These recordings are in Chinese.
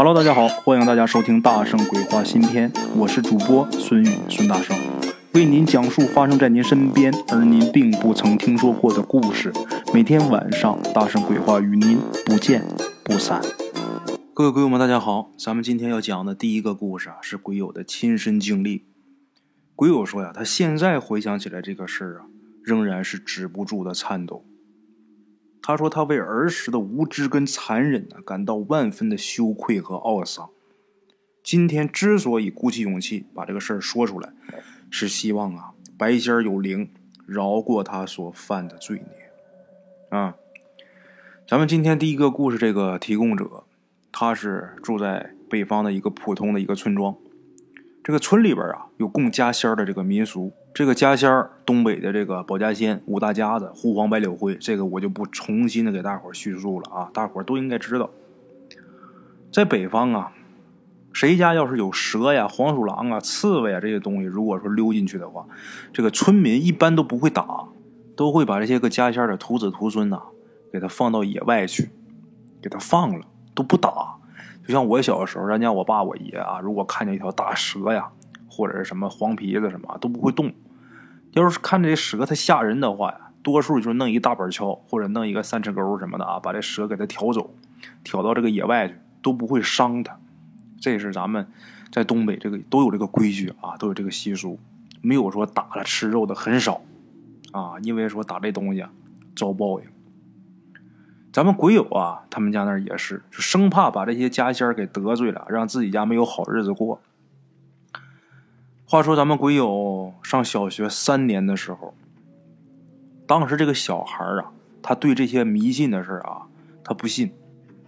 Hello，大家好，欢迎大家收听《大圣鬼话》新篇，我是主播孙宇，孙大圣为您讲述发生在您身边而您并不曾听说过的故事。每天晚上，《大圣鬼话》与您不见不散。各位鬼友们，大家好，咱们今天要讲的第一个故事啊，是鬼友的亲身经历。鬼友说呀，他现在回想起来这个事儿啊，仍然是止不住的颤抖。他说：“他为儿时的无知跟残忍呢，感到万分的羞愧和懊丧。今天之所以鼓起勇气把这个事儿说出来，是希望啊，白仙儿有灵，饶过他所犯的罪孽。啊，咱们今天第一个故事，这个提供者，他是住在北方的一个普通的一个村庄。这个村里边啊，有供家仙儿的这个民俗。”这个家仙儿，东北的这个保家仙五大家子，狐黄白柳灰，这个我就不重新的给大伙叙述了啊，大伙都应该知道。在北方啊，谁家要是有蛇呀、黄鼠狼啊、刺猬啊这些东西，如果说溜进去的话，这个村民一般都不会打，都会把这些个家仙的徒子徒孙呐，给他放到野外去，给他放了，都不打。就像我小的时候，咱家我爸我爷啊，如果看见一条大蛇呀，或者是什么黄皮子什么，都不会动。要是看这蛇它吓人的话呀，多数就是弄一大板锹或者弄一个三尺钩什么的啊，把这蛇给它挑走，挑到这个野外去，都不会伤它。这是咱们在东北这个都有这个规矩啊，都有这个习俗，没有说打了吃肉的很少啊，因为说打这东西遭报应。咱们鬼友啊，他们家那儿也是，就生怕把这些家仙给得罪了，让自己家没有好日子过。话说咱们鬼友上小学三年的时候，当时这个小孩啊，他对这些迷信的事啊，他不信。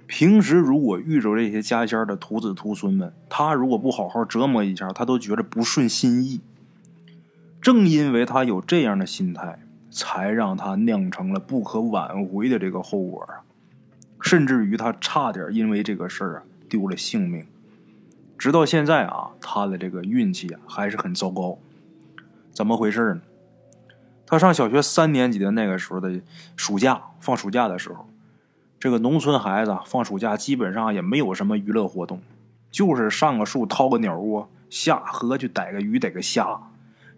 平时如果遇着这些家仙的徒子徒孙们，他如果不好好折磨一下，他都觉得不顺心意。正因为他有这样的心态，才让他酿成了不可挽回的这个后果啊，甚至于他差点因为这个事儿啊丢了性命。直到现在啊，他的这个运气啊还是很糟糕。怎么回事呢？他上小学三年级的那个时候的暑假，放暑假的时候，这个农村孩子放暑假基本上也没有什么娱乐活动，就是上个树掏个鸟窝，下河去逮个鱼、逮个虾。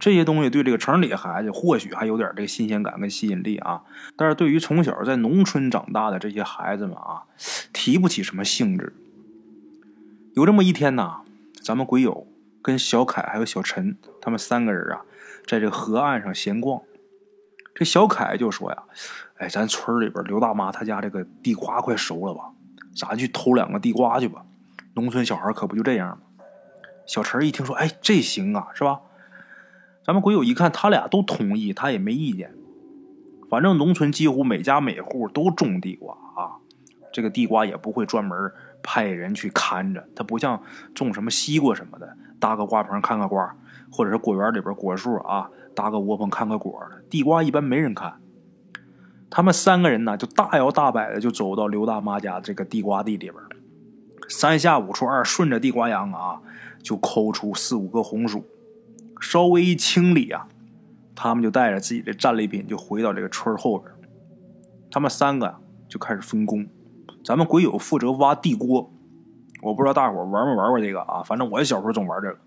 这些东西对这个城里孩子或许还有点这个新鲜感跟吸引力啊，但是对于从小在农村长大的这些孩子们啊，提不起什么兴致。有这么一天呐，咱们鬼友跟小凯还有小陈他们三个人啊，在这河岸上闲逛。这小凯就说呀：“哎，咱村里边刘大妈她家这个地瓜快熟了吧？咱去偷两个地瓜去吧。农村小孩可不就这样吗？”小陈一听说，哎，这行啊，是吧？咱们鬼友一看，他俩都同意，他也没意见。反正农村几乎每家每户都种地瓜啊，这个地瓜也不会专门。派人去看着，他不像种什么西瓜什么的，搭个瓜棚看个瓜，或者是果园里边果树啊，搭个窝棚看个果的。地瓜一般没人看。他们三个人呢，就大摇大摆的就走到刘大妈家这个地瓜地里边，三下五除二顺着地瓜秧啊，就抠出四五个红薯。稍微一清理啊，他们就带着自己的战利品就回到这个村后边。他们三个就开始分工。咱们鬼友负责挖地锅，我不知道大伙玩没玩过这个啊？反正我小时候总玩这个。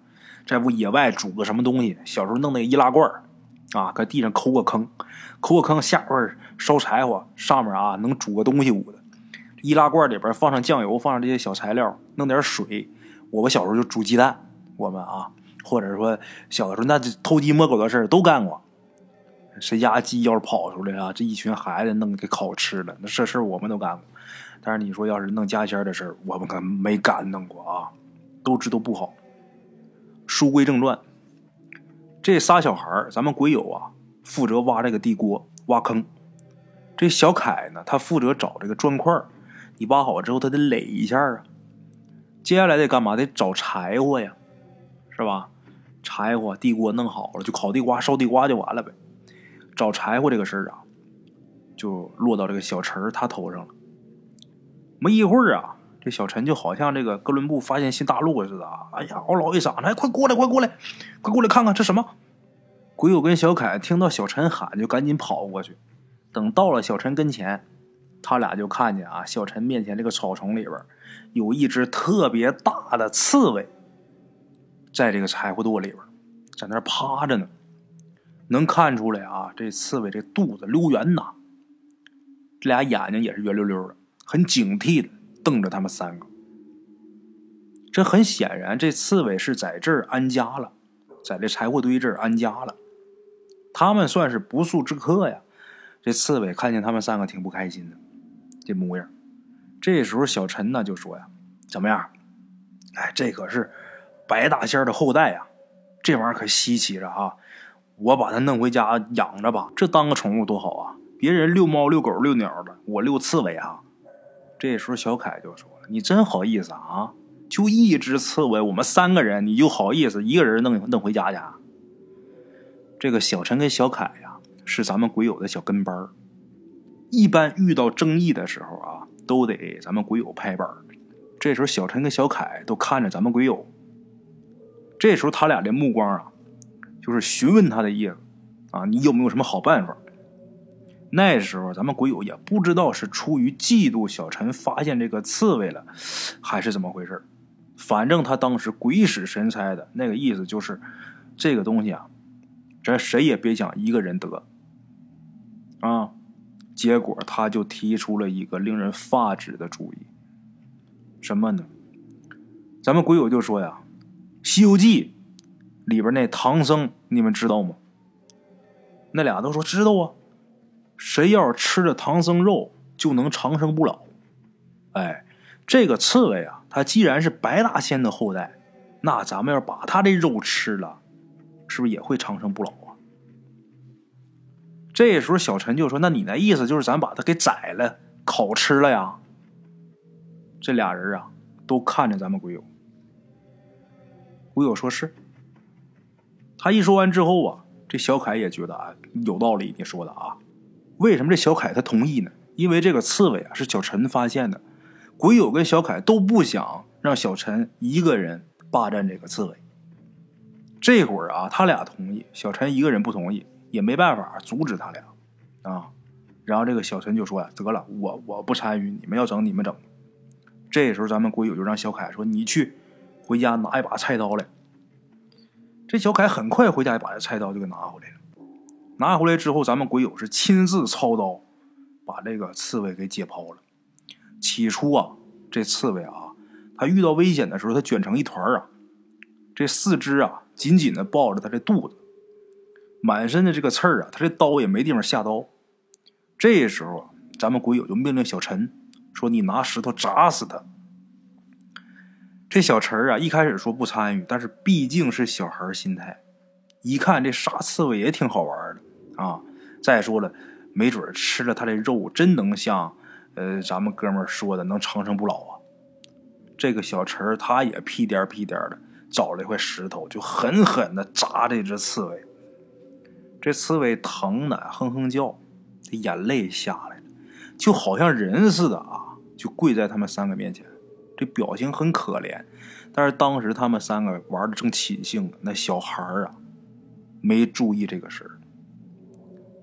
在不野外煮个什么东西，小时候弄那个易拉罐啊，搁地上抠个坑，抠个坑下边烧柴火，上面啊能煮个东西捂的。易拉罐里边放上酱油，放上这些小材料，弄点水。我们小时候就煮鸡蛋，我们啊，或者说小的时候那偷鸡摸狗的事都干过。谁家鸡要是跑出来啊，这一群孩子弄给烤吃了，那这事我们都干过。但是你说要是弄家仙的事儿，我们可没敢弄过啊，都知道不好。书归正传，这仨小孩咱们鬼友啊，负责挖这个地锅、挖坑。这小凯呢，他负责找这个砖块你挖好之后，他得垒一下啊。接下来得干嘛？得找柴火呀，是吧？柴火、地锅弄好了，就烤地瓜、烧地瓜就完了呗。找柴火这个事儿啊，就落到这个小陈儿他头上了。没一会儿啊，这小陈就好像这个哥伦布发现新大陆似的啊！哎呀，嗷老一嗓子，哎，快过来，快过来，快过来看看这什么！鬼友跟小凯听到小陈喊，就赶紧跑过去。等到了小陈跟前，他俩就看见啊，小陈面前这个草丛里边有一只特别大的刺猬，在这个柴火垛里边，在那趴着呢。能看出来啊，这刺猬这肚子溜圆呐，这俩眼睛也是圆溜溜的，很警惕的瞪着他们三个。这很显然，这刺猬是在这儿安家了，在这柴火堆这儿安家了。他们算是不速之客呀。这刺猬看见他们三个挺不开心的，这模样。这时候小陈呢就说呀：“怎么样？哎，这可是白大仙的后代呀，这玩意儿可稀奇着啊！我把它弄回家养着吧，这当个宠物多好啊！别人遛猫、遛狗、遛鸟的，我遛刺猬啊。”这时候小凯就说了：“你真好意思啊？就一只刺猬，我们三个人，你就好意思一个人弄弄回家去？”这个小陈跟小凯呀。是咱们鬼友的小跟班，一般遇到争议的时候啊，都得咱们鬼友拍板这时候小陈跟小凯都看着咱们鬼友，这时候他俩的目光啊，就是询问他的意思啊，你有没有什么好办法？那时候咱们鬼友也不知道是出于嫉妒小陈发现这个刺猬了，还是怎么回事反正他当时鬼使神差的那个意思就是，这个东西啊，咱谁也别想一个人得。啊！结果他就提出了一个令人发指的主意，什么呢？咱们鬼友就说呀，《西游记》里边那唐僧，你们知道吗？那俩都说知道啊。谁要是吃了唐僧肉，就能长生不老。哎，这个刺猬啊，它既然是白大仙的后代，那咱们要把它的肉吃了，是不是也会长生不老啊？这时候，小陈就说：“那你那意思就是咱把他给宰了，烤吃了呀？”这俩人啊，都看着咱们鬼友。鬼友说是。他一说完之后啊，这小凯也觉得啊有道理，你说的啊。为什么这小凯他同意呢？因为这个刺猬啊是小陈发现的，鬼友跟小凯都不想让小陈一个人霸占这个刺猬。这会儿啊，他俩同意，小陈一个人不同意。也没办法阻止他俩，啊，然后这个小陈就说呀：“得了，我我不参与，你们要整你们整。”这时候咱们鬼友就让小凯说：“你去回家拿一把菜刀来。”这小凯很快回家把这菜刀就给拿回来了。拿回来之后，咱们鬼友是亲自操刀把这个刺猬给解剖了。起初啊，这刺猬啊，它遇到危险的时候，它卷成一团啊，这四肢啊紧紧的抱着它这肚子。满身的这个刺儿啊，他这刀也没地方下刀。这时候啊，咱们鬼友就命令小陈说：“你拿石头砸死他。”这小陈啊，一开始说不参与，但是毕竟是小孩心态，一看这杀刺猬也挺好玩啊。再说了，没准吃了他的肉，真能像呃咱们哥们说的能长生不老啊。这个小陈他也屁颠屁颠的找了一块石头，就狠狠的砸这只刺猬。这刺猬疼的哼哼叫，这眼泪下来了，就好像人似的啊，就跪在他们三个面前，这表情很可怜。但是当时他们三个玩的正起兴，那小孩啊没注意这个事儿，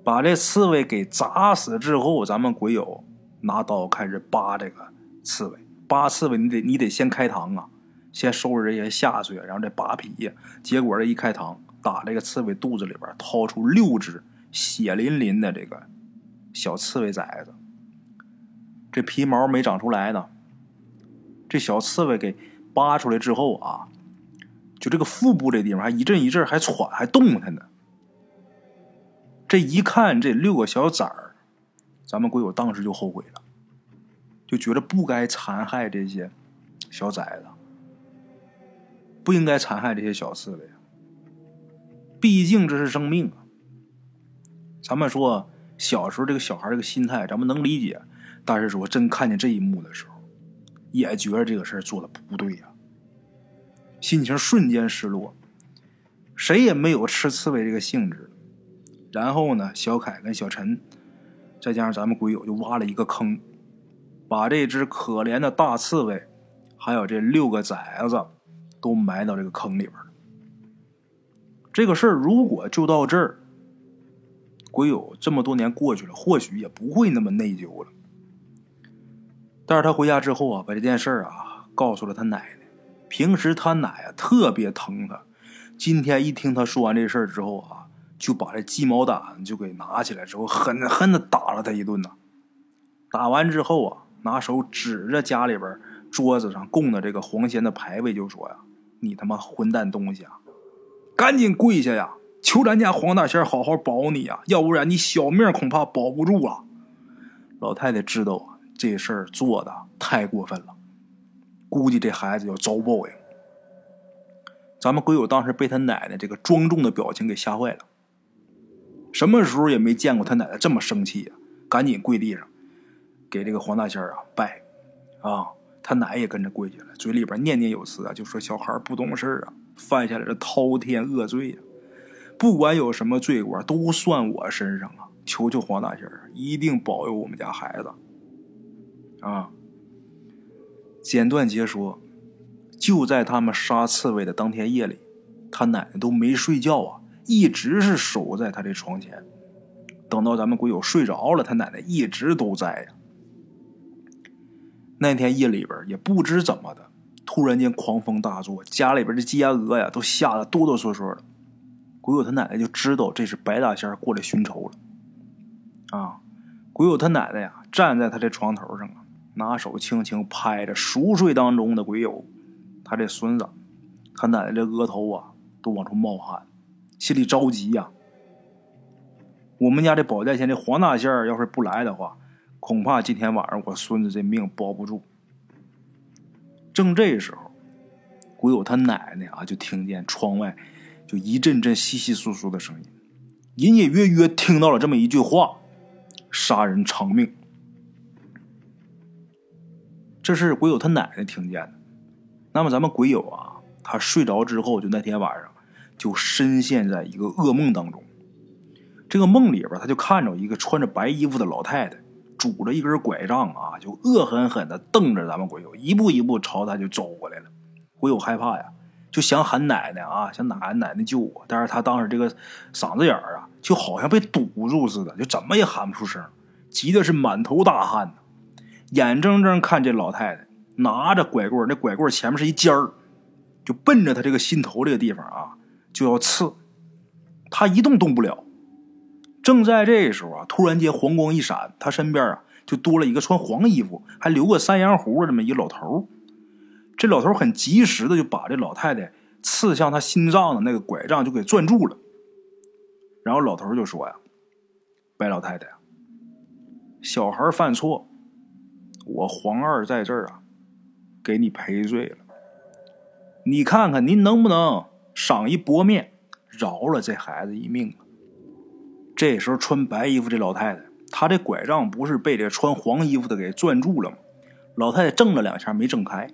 把这刺猬给砸死之后，咱们鬼友拿刀开始扒这个刺猬，扒刺猬你得你得先开膛啊，先收拾这些下水，然后再扒皮。结果这一开膛。打这个刺猬肚子里边掏出六只血淋淋的这个小刺猬崽子，这皮毛没长出来呢。这小刺猬给扒出来之后啊，就这个腹部这地方还一阵一阵还喘还动弹呢。这一看这六个小崽儿，咱们鬼友当时就后悔了，就觉得不该残害这些小崽子，不应该残害这些小刺猬。毕竟这是生命啊！咱们说小时候这个小孩这个心态，咱们能理解。但是说真看见这一幕的时候，也觉得这个事儿做的不对呀，心情瞬间失落。谁也没有吃刺猬这个兴致。然后呢，小凯跟小陈，再加上咱们鬼友，就挖了一个坑，把这只可怜的大刺猬，还有这六个崽子，都埋到这个坑里边了。这个事儿如果就到这儿，鬼友这么多年过去了，或许也不会那么内疚了。但是他回家之后啊，把这件事儿啊告诉了他奶奶。平时他奶啊特别疼他，今天一听他说完这事儿之后啊，就把这鸡毛掸就给拿起来之后，狠狠的打了他一顿呐。打完之后啊，拿手指着家里边桌子上供的这个黄仙的牌位，就说呀：“你他妈混蛋东西啊，赶紧跪下呀，求咱家黄大仙好好保你呀，要不然你小命恐怕保不住啊！”老太太知道啊，这事儿做的太过分了。估计这孩子要遭报应。咱们鬼友当时被他奶奶这个庄重的表情给吓坏了，什么时候也没见过他奶奶这么生气呀！赶紧跪地上，给这个黄大仙啊拜，啊，他奶也跟着跪下了，嘴里边念念有词啊，就说小孩不懂事啊，犯下了这滔天恶罪呀，不管有什么罪过都算我身上啊！求求黄大仙儿一定保佑我们家孩子，啊！简短截说，就在他们杀刺猬的当天夜里，他奶奶都没睡觉啊，一直是守在他的床前。等到咱们鬼友睡着了，他奶奶一直都在呀。那天夜里边也不知怎么的，突然间狂风大作，家里边的鸡鸭鹅呀都吓得哆哆嗦嗦的。鬼友他奶奶就知道这是白大仙过来寻仇了。啊，鬼友他奶奶呀站在他的床头上啊。拿手轻轻拍着熟睡当中的鬼友，他这孙子，他奶奶这额头啊都往出冒汗，心里着急呀。我们家这宝在前这黄大仙要是不来的话，恐怕今天晚上我孙子这命保不住。正这时候，鬼友他奶奶啊就听见窗外就一阵阵窸窸窣窣的声音，隐隐约约听到了这么一句话：“杀人偿命。”这是鬼友他奶奶听见的。那么咱们鬼友啊，他睡着之后，就那天晚上就深陷在一个噩梦当中。这个梦里边，他就看着一个穿着白衣服的老太太，拄着一根拐杖啊，就恶狠狠的瞪着咱们鬼友，一步一步朝他就走过来了。鬼友害怕呀，就想喊奶奶啊，想奶奶奶救我。但是他当时这个嗓子眼儿啊，就好像被堵住似的，就怎么也喊不出声，急的是满头大汗呢。眼睁睁看这老太太拿着拐棍，那拐棍前面是一尖儿，就奔着他这个心头这个地方啊，就要刺。他一动动不了。正在这时候啊，突然间黄光一闪，他身边啊就多了一个穿黄衣服、还留个三阳胡的这么一老头。这老头很及时的就把这老太太刺向他心脏的那个拐杖就给攥住了。然后老头就说呀：“白老太太，小孩犯错。”我黄二在这儿啊，给你赔罪了。你看看您能不能赏一薄面，饶了这孩子一命？这时候穿白衣服这老太太，她这拐杖不是被这穿黄衣服的给攥住了吗？老太太挣了两下没挣开，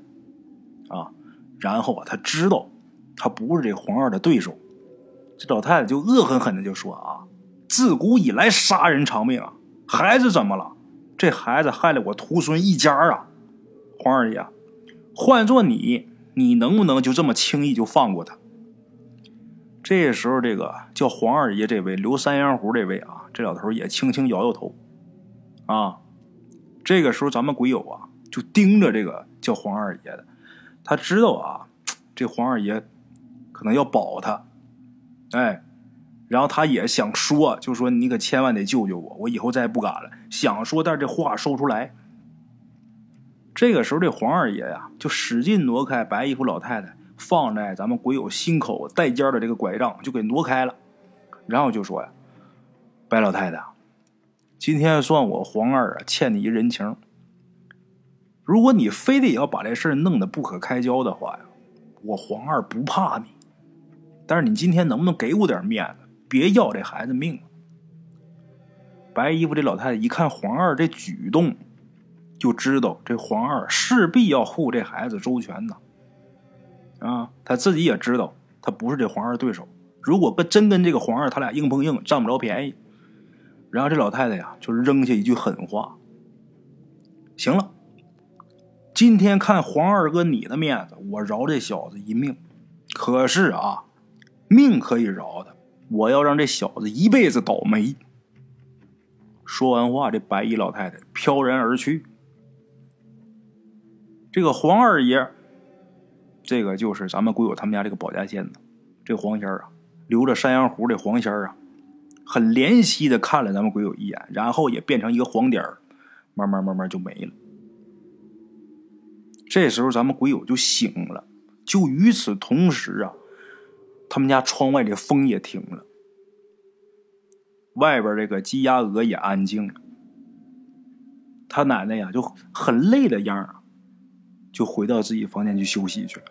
啊，然后啊，她知道她不是这黄二的对手，这老太太就恶狠狠的就说啊：自古以来杀人偿命啊，孩子怎么了？这孩子害了我徒孙一家啊！黄二爷，换做你，你能不能就这么轻易就放过他？这时候，这个叫黄二爷这位刘三阳胡这位啊，这老头也轻轻摇摇头。啊，这个时候咱们鬼友啊就盯着这个叫黄二爷的，他知道啊，这黄二爷可能要保他，哎。然后他也想说，就说你可千万得救救我，我以后再也不敢了。想说，但是这话说不出来。这个时候，这黄二爷呀，就使劲挪开白衣服老太太放在咱们鬼友心口带尖的这个拐杖，就给挪开了。然后就说呀：“白老太太，今天算我黄二啊欠你一人情。如果你非得要把这事弄得不可开交的话呀，我黄二不怕你。但是你今天能不能给我点面子？”别要这孩子命！白衣服这老太太一看黄二这举动，就知道这黄二势必要护这孩子周全呐。啊，他自己也知道他不是这黄二对手。如果跟真跟这个黄二他俩硬碰硬，占不着便宜。然后这老太太呀，就扔下一句狠话：“行了，今天看黄二哥你的面子，我饶这小子一命。可是啊，命可以饶的。”我要让这小子一辈子倒霉。说完话，这白衣老太太飘然而去。这个黄二爷，这个就是咱们鬼友他们家这个保家仙子，这黄仙儿啊，留着山羊胡的黄仙儿啊，很怜惜的看了咱们鬼友一眼，然后也变成一个黄点儿，慢慢慢慢就没了。这时候咱们鬼友就醒了，就与此同时啊，他们家窗外的风也停了，外边这个鸡鸭鹅也安静了。他奶奶呀，就很累的样啊，就回到自己房间去休息去了。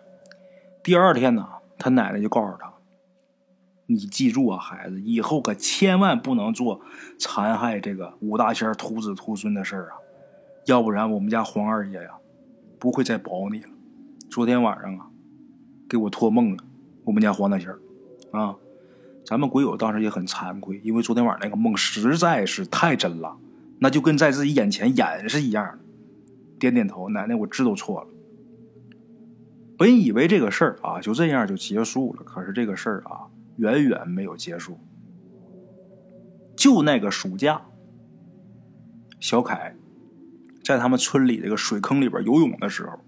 第二天呢，他奶奶就告诉他：“你记住啊，孩子，以后可千万不能做残害这个武大仙徒子徒孙的事儿啊，要不然我们家黄二爷呀，不会再保你了。”昨天晚上啊，给我托梦了，我们家黄大仙啊，咱们鬼友当时也很惭愧，因为昨天晚上那个梦实在是太真了。那就跟在自己眼前演是一样的，点点头，奶奶，我知道错了。本以为这个事儿啊就这样就结束了，可是这个事儿啊远远没有结束。就那个暑假，小凯在他们村里这个水坑里边游泳的时候，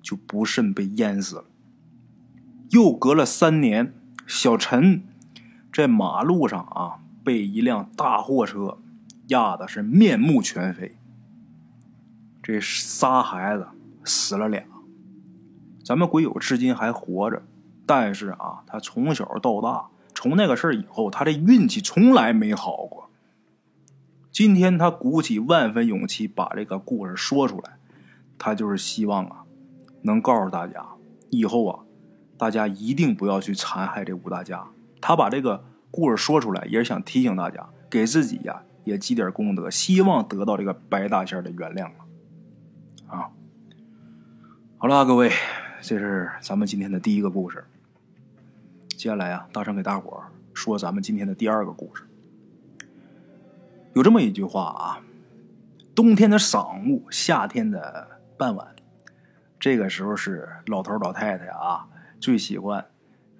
就不慎被淹死了。又隔了三年，小陈在马路上啊被一辆大货车。压的是面目全非，这仨孩子死了俩，咱们鬼友至今还活着，但是啊，他从小到大，从那个事儿以后，他这运气从来没好过。今天他鼓起万分勇气把这个故事说出来，他就是希望啊，能告诉大家，以后啊，大家一定不要去残害这五大家。他把这个故事说出来，也是想提醒大家，给自己呀。也积点功德，希望得到这个白大仙的原谅啊！好了，各位，这是咱们今天的第一个故事。接下来啊，大圣给大伙说咱们今天的第二个故事。有这么一句话啊：冬天的晌午，夏天的傍晚，这个时候是老头老太太啊最喜欢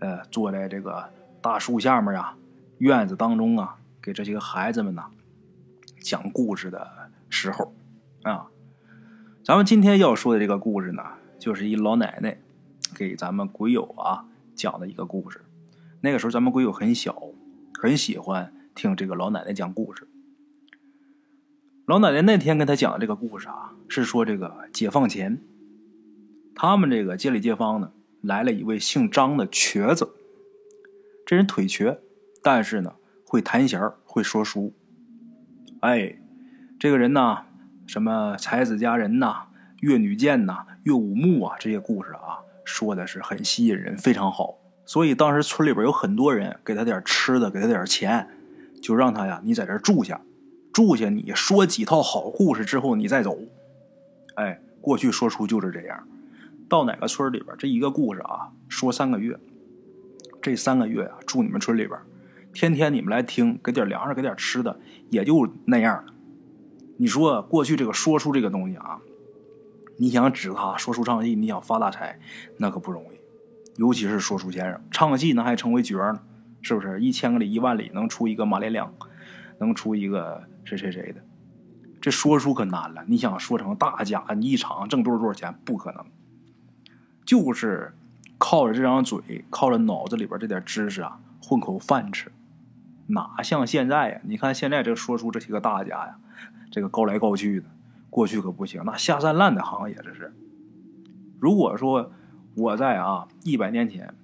呃坐在这个大树下面啊，院子当中啊，给这些个孩子们呢。讲故事的时候，啊，咱们今天要说的这个故事呢，就是一老奶奶给咱们鬼友啊讲的一个故事。那个时候咱们鬼友很小，很喜欢听这个老奶奶讲故事。老奶奶那天跟他讲的这个故事啊，是说这个解放前，他们这个街里街坊呢，来了一位姓张的瘸子。这人腿瘸，但是呢会弹弦会说书。哎，这个人呢，什么才子佳人呐，越女剑呐，越武木啊，这些故事啊，说的是很吸引人，非常好。所以当时村里边有很多人给他点吃的，给他点钱，就让他呀，你在这住下，住下，你说几套好故事之后，你再走。哎，过去说书就是这样，到哪个村里边，这一个故事啊，说三个月，这三个月啊，住你们村里边。天天你们来听，给点粮食，给点吃的，也就那样了。你说过去这个说书这个东西啊，你想指他说书唱戏，你想发大财，那可不容易。尤其是说书先生，唱戏那还成为角呢，是不是？一千个里一万里能出一个马连良，能出一个谁谁谁的。这说书可难了，你想说成大家，你一场挣多少多少钱，不可能。就是靠着这张嘴，靠着脑子里边这点知识啊，混口饭吃。哪像现在呀？你看现在这说书这些个大家呀，这个高来高去的，过去可不行，那下三滥的行业这是。如果说我在啊一百年前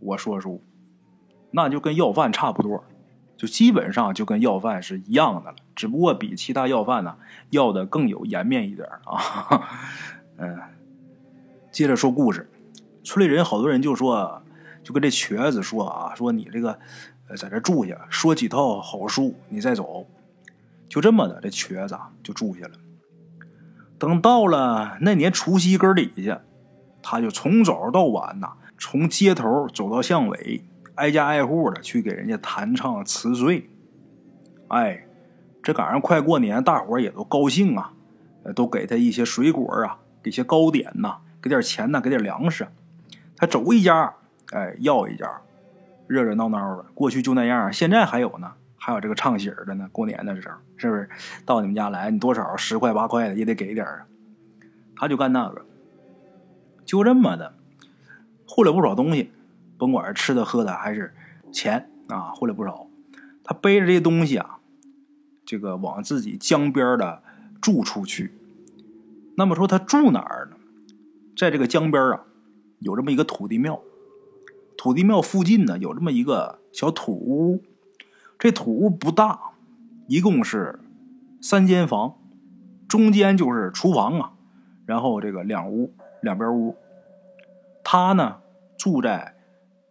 我说书，那就跟要饭差不多，就基本上就跟要饭是一样的了，只不过比其他要饭呢要的更有颜面一点啊。嗯，接着说故事，村里人好多人就说，就跟这瘸子说啊，说你这个。在这住下，说几套好书，你再走。就这么的，这瘸子就住下了。等到了那年除夕根底下，他就从早到晚呐，从街头走到巷尾，挨家挨户的去给人家弹唱辞岁。哎，这赶上快过年，大伙也都高兴啊，都给他一些水果啊，给些糕点呐，给点钱呐，给点粮食。他走一家，哎，要一家。热热闹闹的，过去就那样，现在还有呢，还有这个唱喜儿的呢。过年的时候，是不是到你们家来，你多少十块八块的也得给点啊？他就干那个，就这么的，混了不少东西，甭管是吃的喝的还是钱啊，混了不少。他背着这些东西啊，这个往自己江边的住处去。那么说他住哪儿呢？在这个江边啊，有这么一个土地庙。土地庙附近呢，有这么一个小土屋。这土屋不大，一共是三间房，中间就是厨房啊，然后这个两屋，两边屋。他呢住在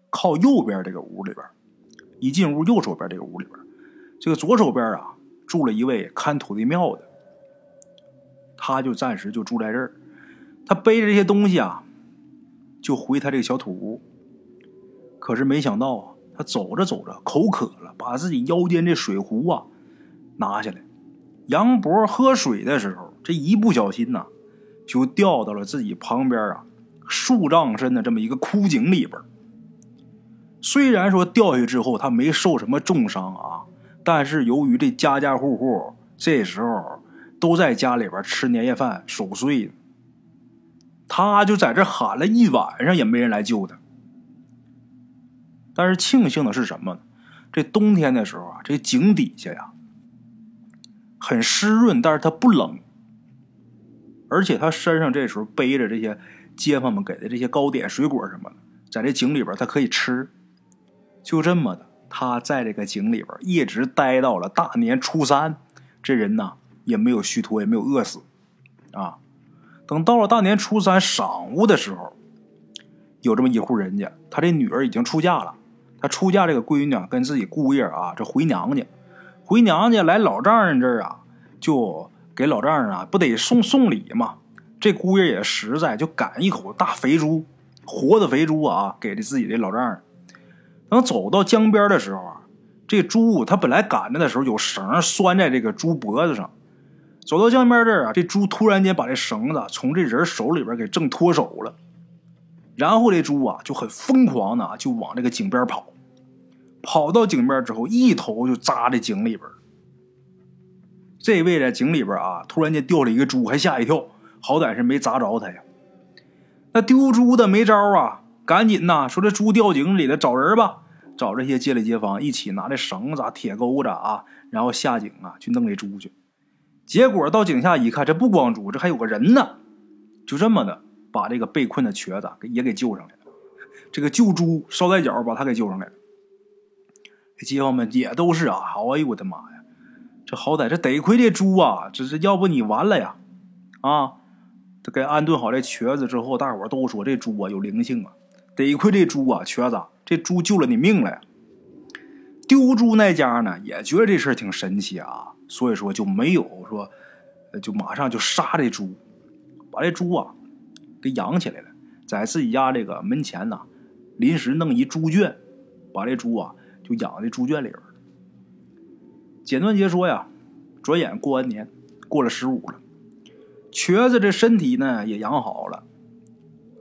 靠右边这个屋里边，一进屋右手边这个屋里边，这个左手边啊住了一位看土地庙的，他就暂时就住在这儿。他背着这些东西啊，就回他这个小土屋。可是没想到啊，他走着走着口渴了，把自己腰间这水壶啊拿下来，杨博喝水的时候，这一不小心呐，就掉到了自己旁边啊数丈深的这么一个枯井里边。虽然说掉下去之后他没受什么重伤啊，但是由于这家家户户这时候都在家里边吃年夜饭守岁，他就在这喊了一晚上，也没人来救他。但是庆幸的是什么呢？这冬天的时候啊，这井底下呀很湿润，但是它不冷，而且他身上这时候背着这些街坊们给的这些糕点、水果什么的，在这井里边他可以吃。就这么的，他在这个井里边一直待到了大年初三，这人呢也没有虚脱，也没有饿死啊。等到了大年初三晌午的时候，有这么一户人家，他这女儿已经出嫁了。他出嫁这个闺女啊，跟自己姑爷啊，这回娘家，回娘家来老丈人这儿啊，就给老丈人啊，不得送送礼嘛。这姑爷也实在，就赶一口大肥猪，活的肥猪啊，给这自己的老丈人。等走到江边的时候啊，这猪他本来赶着的时候有绳拴在这个猪脖子上，走到江边这儿啊，这猪突然间把这绳子从这人手里边给挣脱手了。然后这猪啊就很疯狂的就往这个井边跑，跑到井边之后，一头就扎在井里边。这位在井里边啊，突然间掉了一个猪，还吓一跳，好歹是没砸着他呀。那丢猪的没招啊，赶紧呐说这猪掉井里了，找人吧，找这些街里街坊一起拿这绳子、铁钩子啊，然后下井啊去弄这猪去。结果到井下一看，这不光猪，这还有个人呢，就这么的。把这个被困的瘸子给也给救上来了，这个救猪捎带脚把他给救上来了。街坊们也都是啊，哎呦我的妈呀，这好歹这得亏这猪啊，这是要不你完了呀！啊，这给安顿好这瘸子之后，大伙都说这猪啊有灵性啊，得亏这猪啊瘸子，这猪救了你命了呀。丢猪那家呢也觉得这事挺神奇啊，所以说就没有说，就马上就杀这猪，把这猪啊。给养起来了，在自己家这个门前呢，临时弄一猪圈，把这猪啊就养在猪圈里边简短截说呀，转眼过完年，过了十五了，瘸子这身体呢也养好了，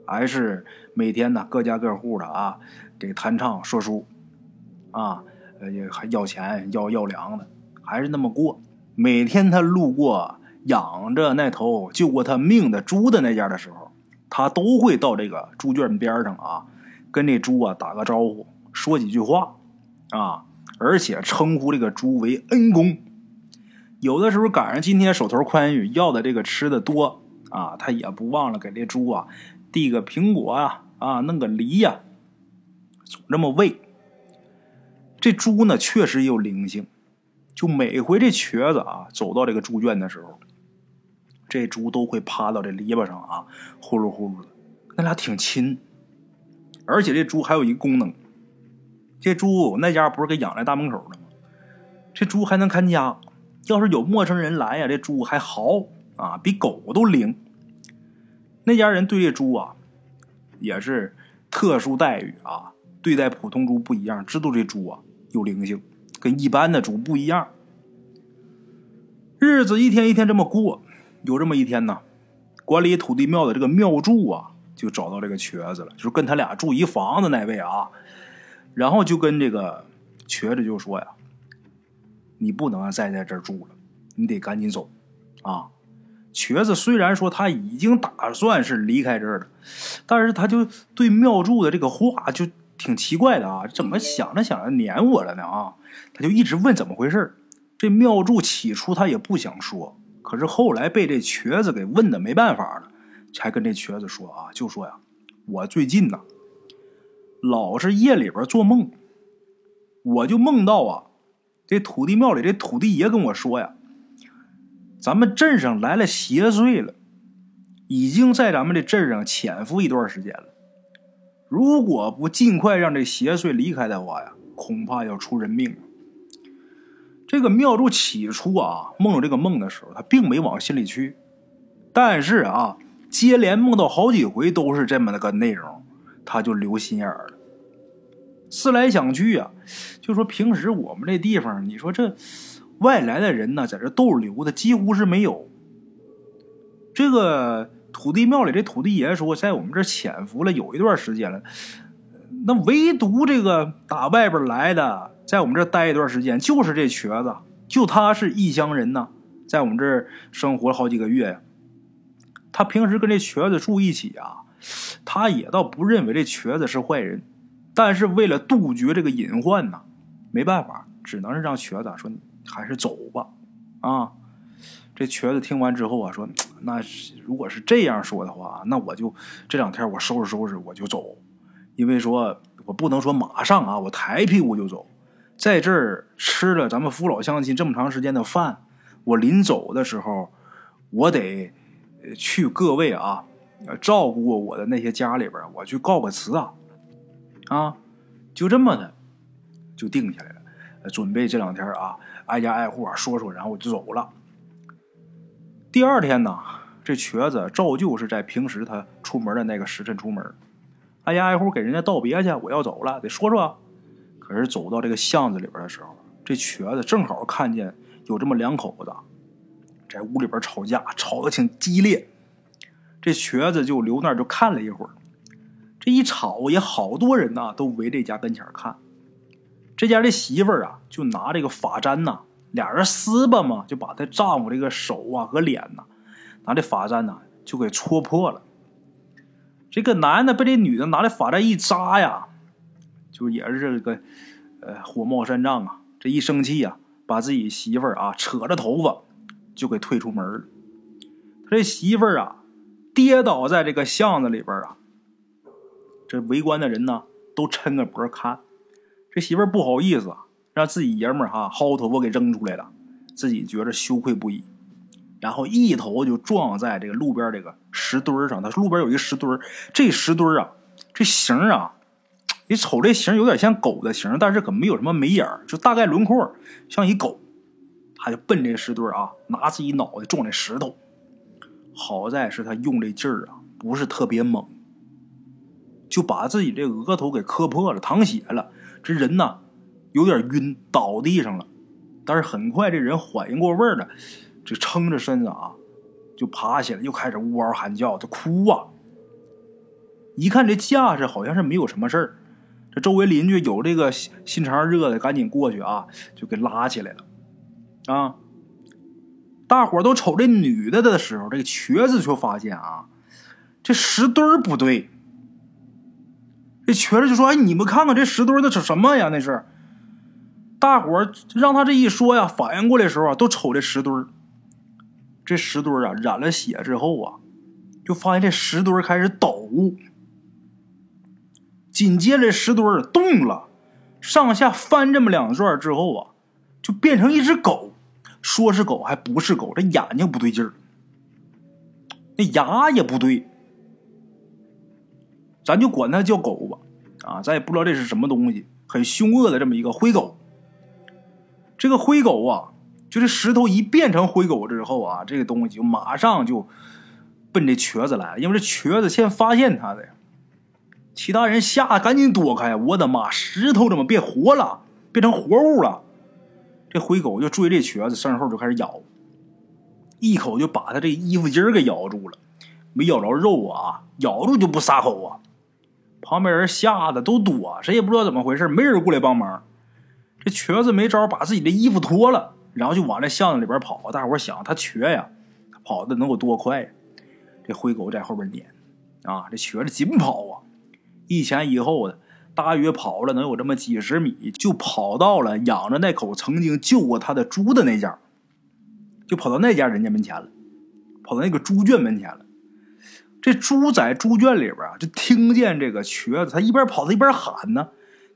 还是每天呢各家各户的啊给弹唱说书，啊也还要钱要要粮的，还是那么过。每天他路过养着那头救过他命的猪的那家的时候。他都会到这个猪圈边上啊，跟这猪啊打个招呼，说几句话，啊，而且称呼这个猪为恩公。有的时候赶上今天手头宽裕，要的这个吃的多啊，他也不忘了给这猪啊递个苹果啊，啊，弄个梨呀，总这么喂。这猪呢，确实有灵性，就每回这瘸子啊走到这个猪圈的时候。这猪都会趴到这篱笆上啊，呼噜呼噜的，那俩挺亲。而且这猪还有一个功能，这猪那家不是给养在大门口的吗？这猪还能看家，要是有陌生人来呀，这猪还嚎啊，比狗都灵。那家人对这猪啊，也是特殊待遇啊，对待普通猪不一样，知道这猪啊有灵性，跟一般的猪不一样。日子一天一天这么过。有这么一天呢，管理土地庙的这个庙祝啊，就找到这个瘸子了，就是跟他俩住一房子那位啊，然后就跟这个瘸子就说呀：“你不能再在这儿住了，你得赶紧走，啊，瘸子虽然说他已经打算是离开这儿了，但是他就对庙祝的这个话就挺奇怪的啊，怎么想着想着撵我了呢啊？他就一直问怎么回事这庙祝起初他也不想说，可是后来被这瘸子给问的没办法了，才跟这瘸子说啊，就说呀，我最近呢，老是夜里边做梦，我就梦到啊，这土地庙里这土地爷跟我说呀。咱们镇上来了邪祟了，已经在咱们这镇上潜伏一段时间了。如果不尽快让这邪祟离开的话呀，恐怕要出人命。这个庙祝起初啊梦这个梦的时候，他并没往心里去，但是啊，接连梦到好几回都是这么的个内容，他就留心眼儿了。思来想去啊，就说平时我们这地方，你说这。外来的人呢，在这逗留的几乎是没有。这个土地庙里这土地爷说，在我们这潜伏了有一段时间了。那唯独这个打外边来的，在我们这待一段时间，就是这瘸子，就他是异乡人呢，在我们这生活了好几个月呀。他平时跟这瘸子住一起啊，他也倒不认为这瘸子是坏人，但是为了杜绝这个隐患呢，没办法，只能是让瘸子说。还是走吧，啊！这瘸子听完之后啊，说：“那如果是这样说的话，那我就这两天我收拾收拾我就走，因为说我不能说马上啊，我抬屁股就走，在这儿吃了咱们父老乡亲这么长时间的饭，我临走的时候，我得去各位啊照顾过我的那些家里边，我去告个辞啊，啊，就这么的就定下来了，准备这两天啊。”挨家挨户啊说说，然后我就走了。第二天呢，这瘸子照旧是在平时他出门的那个时辰出门，挨家挨户给人家道别去。我要走了，得说说。可是走到这个巷子里边的时候，这瘸子正好看见有这么两口子在屋里边吵架，吵得挺激烈。这瘸子就留那儿就看了一会儿。这一吵也好多人呐，都围这家跟前看。这家的媳妇儿啊，就拿这个发簪呐，俩人撕吧嘛，就把她丈夫这个手啊和脸呐，拿这发簪呐就给戳破了。这个男的被这女的拿这发簪一扎呀，就也是这个呃火冒三丈啊，这一生气呀，把自己媳妇儿啊扯着头发就给推出门了。他这媳妇儿啊跌倒在这个巷子里边啊，这围观的人呢都抻个脖看。这媳妇儿不好意思，让自己爷们儿哈薅头发给扔出来了，自己觉着羞愧不已，然后一头就撞在这个路边这个石墩上。他路边有一个石墩这石墩啊，这形啊，你瞅这形有点像狗的形，但是可没有什么眉眼就大概轮廓像一狗。他就奔这石墩啊，拿自己脑袋撞这石头。好在是他用这劲儿啊，不是特别猛，就把自己这额头给磕破了，淌血了。这人呐，有点晕，倒地上了。但是很快这人缓应过味儿了，这撑着身子啊，就爬起来，又开始呜嗷喊叫，他哭啊。一看这架势，好像是没有什么事儿。这周围邻居有这个心肠热的，赶紧过去啊，就给拉起来了。啊，大伙都瞅这女的的时候，这个瘸子却发现啊，这石墩不对。这瘸子就说：“哎，你们看看这石墩，那是什么呀？那是。”大伙让他这一说呀，反应过来的时候啊，都瞅这石墩这石墩啊，染了血之后啊，就发现这石墩开始抖。紧接着，石墩动了，上下翻这么两转之后啊，就变成一只狗。说是狗，还不是狗，这眼睛不对劲儿，那牙也不对。咱就管它叫狗吧，啊，咱也不知道这是什么东西，很凶恶的这么一个灰狗。这个灰狗啊，就这石头一变成灰狗之后啊，这个东西就马上就奔这瘸子来了，因为这瘸子先发现他的。其他人吓得赶紧躲开，我的妈，石头怎么变活了，变成活物了？这灰狗就追这瘸子身后就开始咬，一口就把他这衣服襟给咬住了，没咬着肉啊，咬住就不撒口啊。旁边人吓得都躲，谁也不知道怎么回事，没人过来帮忙。这瘸子没招，把自己的衣服脱了，然后就往这巷子里边跑。大伙想，他瘸呀，跑跑的能有多快？这灰狗在后边撵，啊，这瘸子紧跑啊，一前一后的，大约跑了能有这么几十米，就跑到了养着那口曾经救过他的猪的那家，就跑到那家人家门前了，跑到那个猪圈门前了。这猪在猪圈里边啊，就听见这个瘸子，他一边跑他一边喊呢，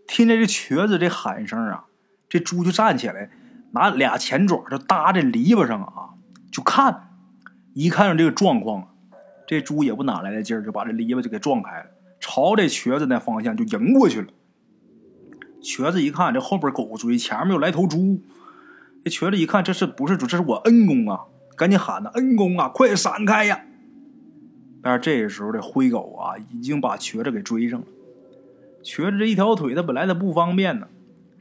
听见这瘸子这喊声啊，这猪就站起来，拿俩前爪就搭这篱笆上啊，就看，一看上这个状况。这猪也不哪来的劲儿，就把这篱笆就给撞开了，朝这瘸子那方向就迎过去了。瘸子一看，这后边狗追，前面又来头猪。这瘸子一看，这是不是猪？这是我恩公啊！赶紧喊呐，恩公啊，快闪开呀！但是这个时候这灰狗啊，已经把瘸子给追上了。瘸子这一条腿，它本来它不方便呢。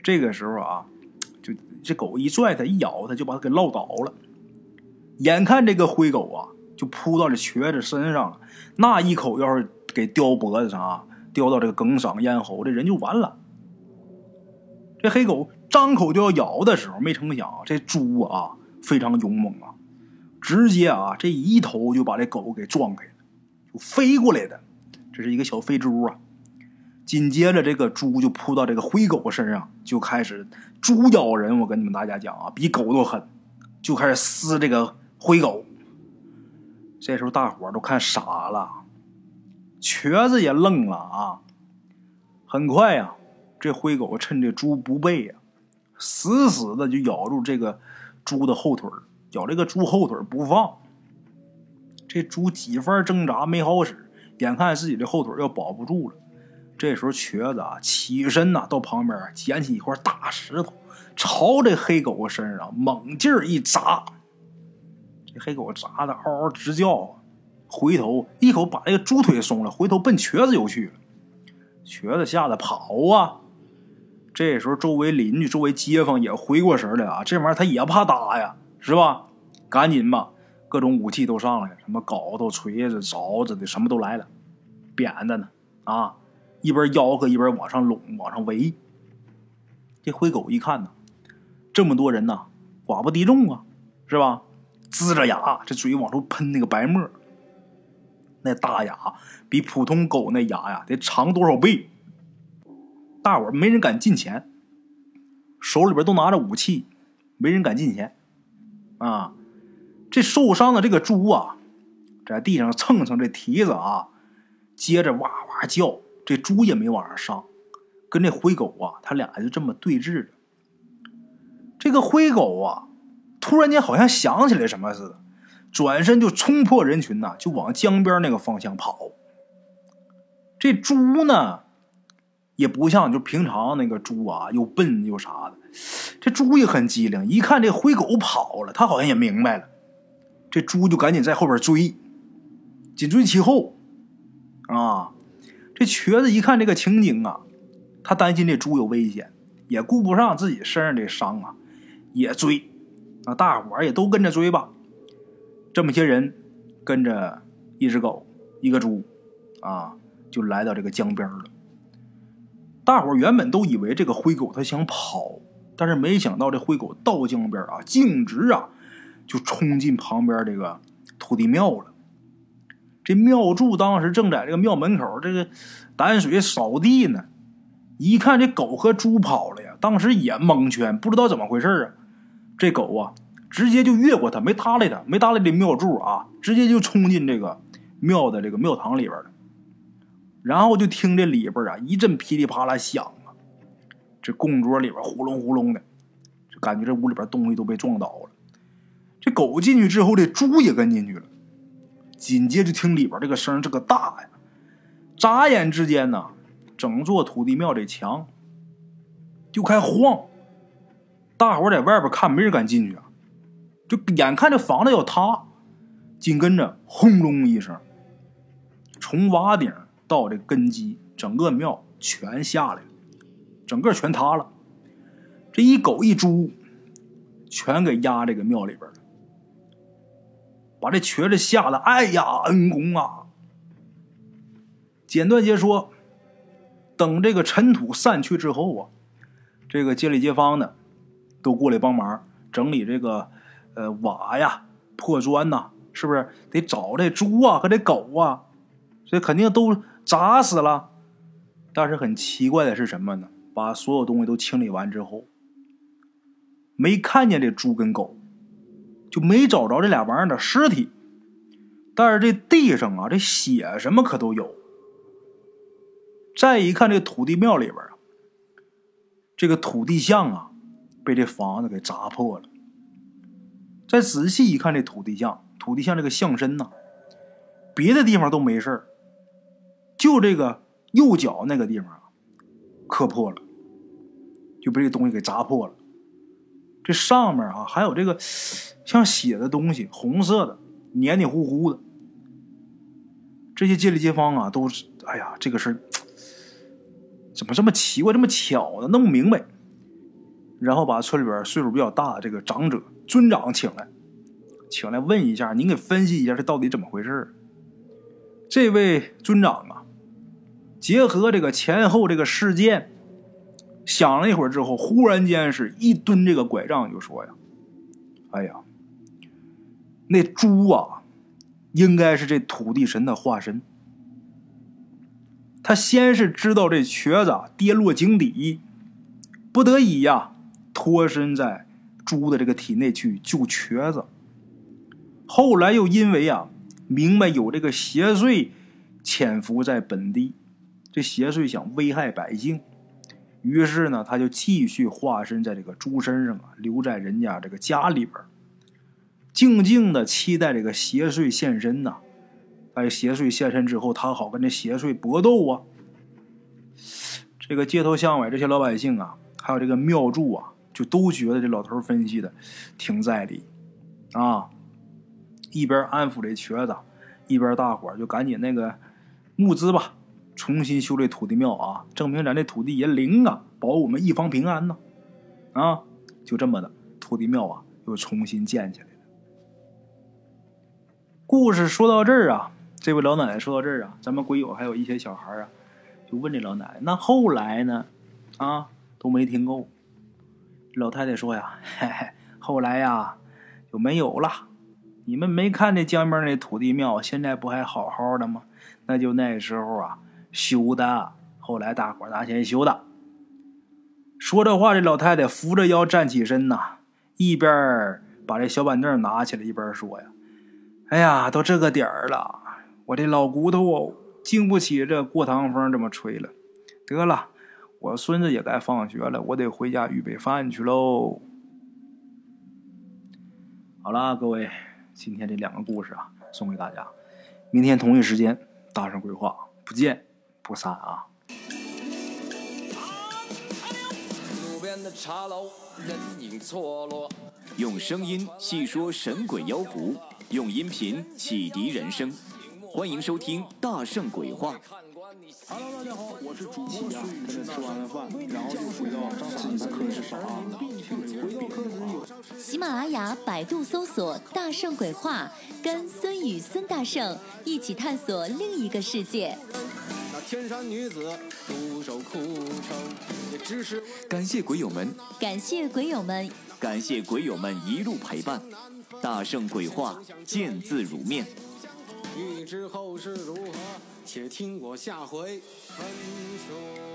这个时候啊，就这狗一拽它，一咬它，就把它给撂倒了。眼看这个灰狗啊。就扑到这瘸子身上了，那一口要是给叼脖子上啊，叼到这个梗嗓咽喉，这人就完了。这黑狗张口就要咬的时候，没成想这猪啊非常勇猛啊，直接啊这一头就把这狗给撞开了，就飞过来的，这是一个小飞猪啊。紧接着这个猪就扑到这个灰狗身上，就开始猪咬人。我跟你们大家讲啊，比狗都狠，就开始撕这个灰狗。这时候大伙都看傻了，瘸子也愣了啊！很快呀，这灰狗趁这猪不备呀，死死的就咬住这个猪的后腿咬这个猪后腿不放。这猪几番挣扎没好使，眼看自己的后腿要保不住了。这时候瘸子啊起身呐，到旁边捡起一块大石头，朝这黑狗身上猛劲儿一砸。这黑狗砸的嗷嗷直叫啊，回头一口把这个猪腿松了，回头奔瘸子就去了。瘸子吓得跑啊！这时候周围邻居、周围街坊也回过神来啊，这玩意儿他也怕打呀，是吧？赶紧吧，各种武器都上来，什么镐头、锤子、凿子的，什么都来了，扁的呢啊！一边吆喝一边往上拢，往上围。这灰狗一看呢，这么多人呐，寡不敌众啊，是吧？呲着牙，这嘴往出喷那个白沫，那大牙比普通狗那牙呀得长多少倍？大伙儿没人敢近前，手里边都拿着武器，没人敢近前。啊，这受伤的这个猪啊，在地上蹭蹭这蹄子啊，接着哇哇叫。这猪也没往上上，跟这灰狗啊，他俩就这么对峙着。这个灰狗啊。突然间，好像想起来什么似的，转身就冲破人群呐，就往江边那个方向跑。这猪呢，也不像就平常那个猪啊，又笨又啥的。这猪也很机灵，一看这灰狗跑了，他好像也明白了。这猪就赶紧在后边追，紧追其后。啊，这瘸子一看这个情景啊，他担心这猪有危险，也顾不上自己身上这伤啊，也追。那大伙儿也都跟着追吧，这么些人跟着一只狗、一个猪，啊，就来到这个江边了。大伙原本都以为这个灰狗它想跑，但是没想到这灰狗到江边啊，径直啊就冲进旁边这个土地庙了。这庙祝当时正在这个庙门口这个掸水扫地呢，一看这狗和猪跑了呀，当时也蒙圈，不知道怎么回事啊。这狗啊，直接就越过他，没搭理他，没搭理这庙柱啊，直接就冲进这个庙的这个庙堂里边了。然后就听这里边啊一阵噼里啪啦响啊，这供桌里边呼隆呼隆的，就感觉这屋里边东西都被撞倒了。这狗进去之后，这猪也跟进去了。紧接着听里边这个声这个大呀，眨眼之间呢，整座土地庙这墙就开晃。大伙在外边看，没人敢进去啊！就眼看着房子要塌，紧跟着轰隆一声，从瓦顶到这根基，整个庙全下来了，整个全塌了。这一狗一猪，全给压这个庙里边了，把这瘸子吓得，哎呀，恩公啊！简短截说，等这个尘土散去之后啊，这个街里街坊的。都过来帮忙整理这个，呃，瓦呀、破砖呐，是不是得找这猪啊和这狗啊？所以肯定都砸死了。但是很奇怪的是什么呢？把所有东西都清理完之后，没看见这猪跟狗，就没找着这俩玩意儿的尸体。但是这地上啊，这血什么可都有。再一看这土地庙里边啊，这个土地像啊，被这房子给砸破了。再仔细一看这土地像，土地像这个象身呐，别的地方都没事就这个右脚那个地方啊，磕破了，就被这东西给砸破了。这上面啊，还有这个像血的东西，红色的，黏黏糊糊的。这些街里街坊啊，都是哎呀，这个事怎么这么奇怪，这么巧呢？弄不明白。然后把村里边岁数比较大的这个长者尊长请来，请来问一下，您给分析一下这到底怎么回事这位尊长啊，结合这个前后这个事件，想了一会儿之后，忽然间是一蹲这个拐杖就说呀：“哎呀，那猪啊！”应该是这土地神的化身。他先是知道这瘸子跌落井底，不得已呀，脱身在猪的这个体内去救瘸子。后来又因为啊，明白有这个邪祟潜伏在本地，这邪祟想危害百姓，于是呢，他就继续化身在这个猪身上啊，留在人家这个家里边。静静的期待这个邪祟现身呐！哎，邪祟现身之后，他好跟这邪祟搏斗啊！这个街头巷尾这些老百姓啊，还有这个庙祝啊，就都觉得这老头分析的挺在理啊！一边安抚这瘸子，一边大伙就赶紧那个募资吧，重新修这土地庙啊，证明咱这土地爷灵啊，保我们一方平安呢！啊，就这么的，土地庙啊又重新建起来了。故事说到这儿啊，这位老奶奶说到这儿啊，咱们鬼友还有一些小孩啊，就问这老奶奶：“那后来呢？”啊，都没听够。老太太说呀：“嘿嘿，后来呀就没有了。你们没看那江边那土地庙，现在不还好好的吗？那就那时候啊修的，后来大伙拿钱修的。”说这话，这老太太扶着腰站起身呐，一边把这小板凳拿起来，一边说呀。哎呀，都这个点儿了，我这老骨头，经不起这过堂风这么吹了。得了，我孙子也该放学了，我得回家预备饭去喽。好了，各位，今天这两个故事啊，送给大家。明天同一时间，大圣鬼话，不见不散啊！路边的茶楼，人影错落，用声音细说神鬼妖狐。用音频启迪人生，欢迎收听《大圣鬼话》。Hello，大家好，我是主播孙宇。吃完了饭，然后就回到自己的课室上啊。喜马拉雅、百度搜索“大圣鬼话”，跟孙宇、孙大圣一起探索另一个世界。那天山女子独守枯城，也只是感谢鬼友们，感谢鬼友们，感谢鬼友们一路陪伴。大圣鬼话，见字如面。欲知后事如何，且听我下回分说。